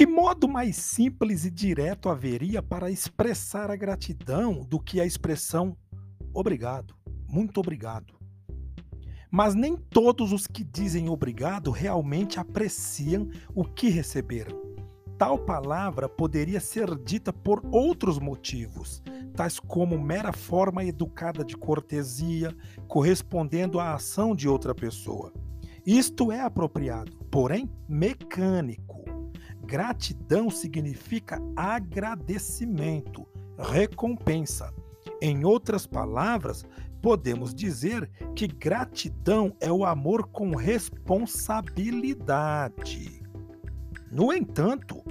Que modo mais simples e direto haveria para expressar a gratidão do que a expressão obrigado, muito obrigado? Mas nem todos os que dizem obrigado realmente apreciam o que receberam. Tal palavra poderia ser dita por outros motivos, tais como mera forma educada de cortesia, correspondendo à ação de outra pessoa. Isto é apropriado, porém mecânico. Gratidão significa agradecimento, recompensa. Em outras palavras, podemos dizer que gratidão é o amor com responsabilidade. No entanto,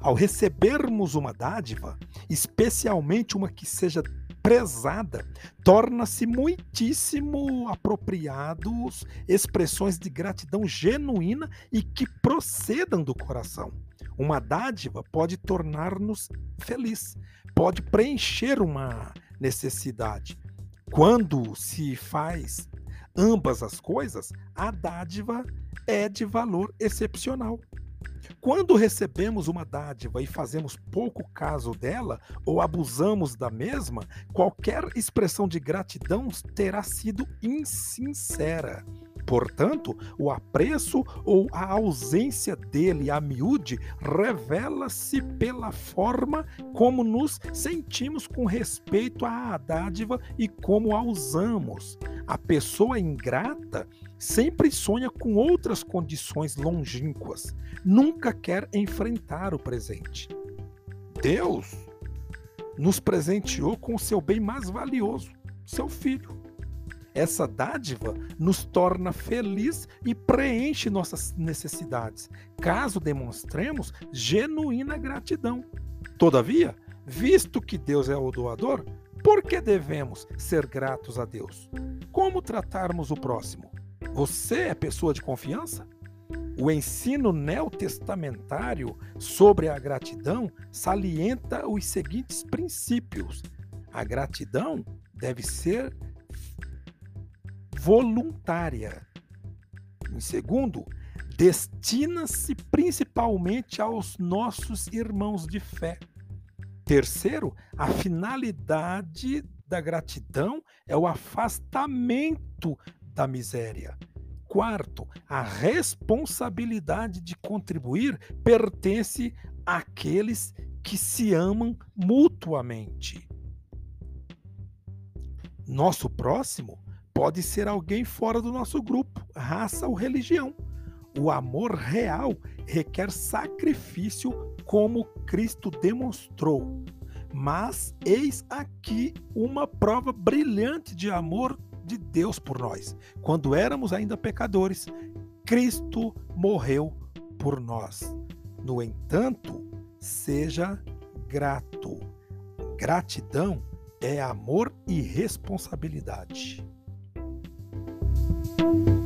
ao recebermos uma dádiva, especialmente uma que seja prezada, torna-se muitíssimo apropriados expressões de gratidão genuína e que procedam do coração. Uma dádiva pode tornar-nos feliz, pode preencher uma necessidade. Quando se faz ambas as coisas, a dádiva é de valor excepcional. Quando recebemos uma dádiva e fazemos pouco caso dela ou abusamos da mesma, qualquer expressão de gratidão terá sido insincera. Portanto, o apreço ou a ausência dele a miúde revela-se pela forma como nos sentimos com respeito à dádiva e como a usamos. A pessoa ingrata sempre sonha com outras condições longínquas, nunca quer enfrentar o presente. Deus nos presenteou com o seu bem mais valioso, seu filho. Essa dádiva nos torna feliz e preenche nossas necessidades, caso demonstremos genuína gratidão. Todavia, visto que Deus é o doador, por que devemos ser gratos a Deus? Como tratarmos o próximo? Você é pessoa de confiança? O ensino neotestamentário sobre a gratidão salienta os seguintes princípios. A gratidão deve ser voluntária. Em segundo, destina-se principalmente aos nossos irmãos de fé. Terceiro, a finalidade da gratidão é o afastamento da miséria. Quarto, a responsabilidade de contribuir pertence àqueles que se amam mutuamente. Nosso próximo Pode ser alguém fora do nosso grupo, raça ou religião. O amor real requer sacrifício, como Cristo demonstrou. Mas eis aqui uma prova brilhante de amor de Deus por nós. Quando éramos ainda pecadores, Cristo morreu por nós. No entanto, seja grato. Gratidão é amor e responsabilidade. you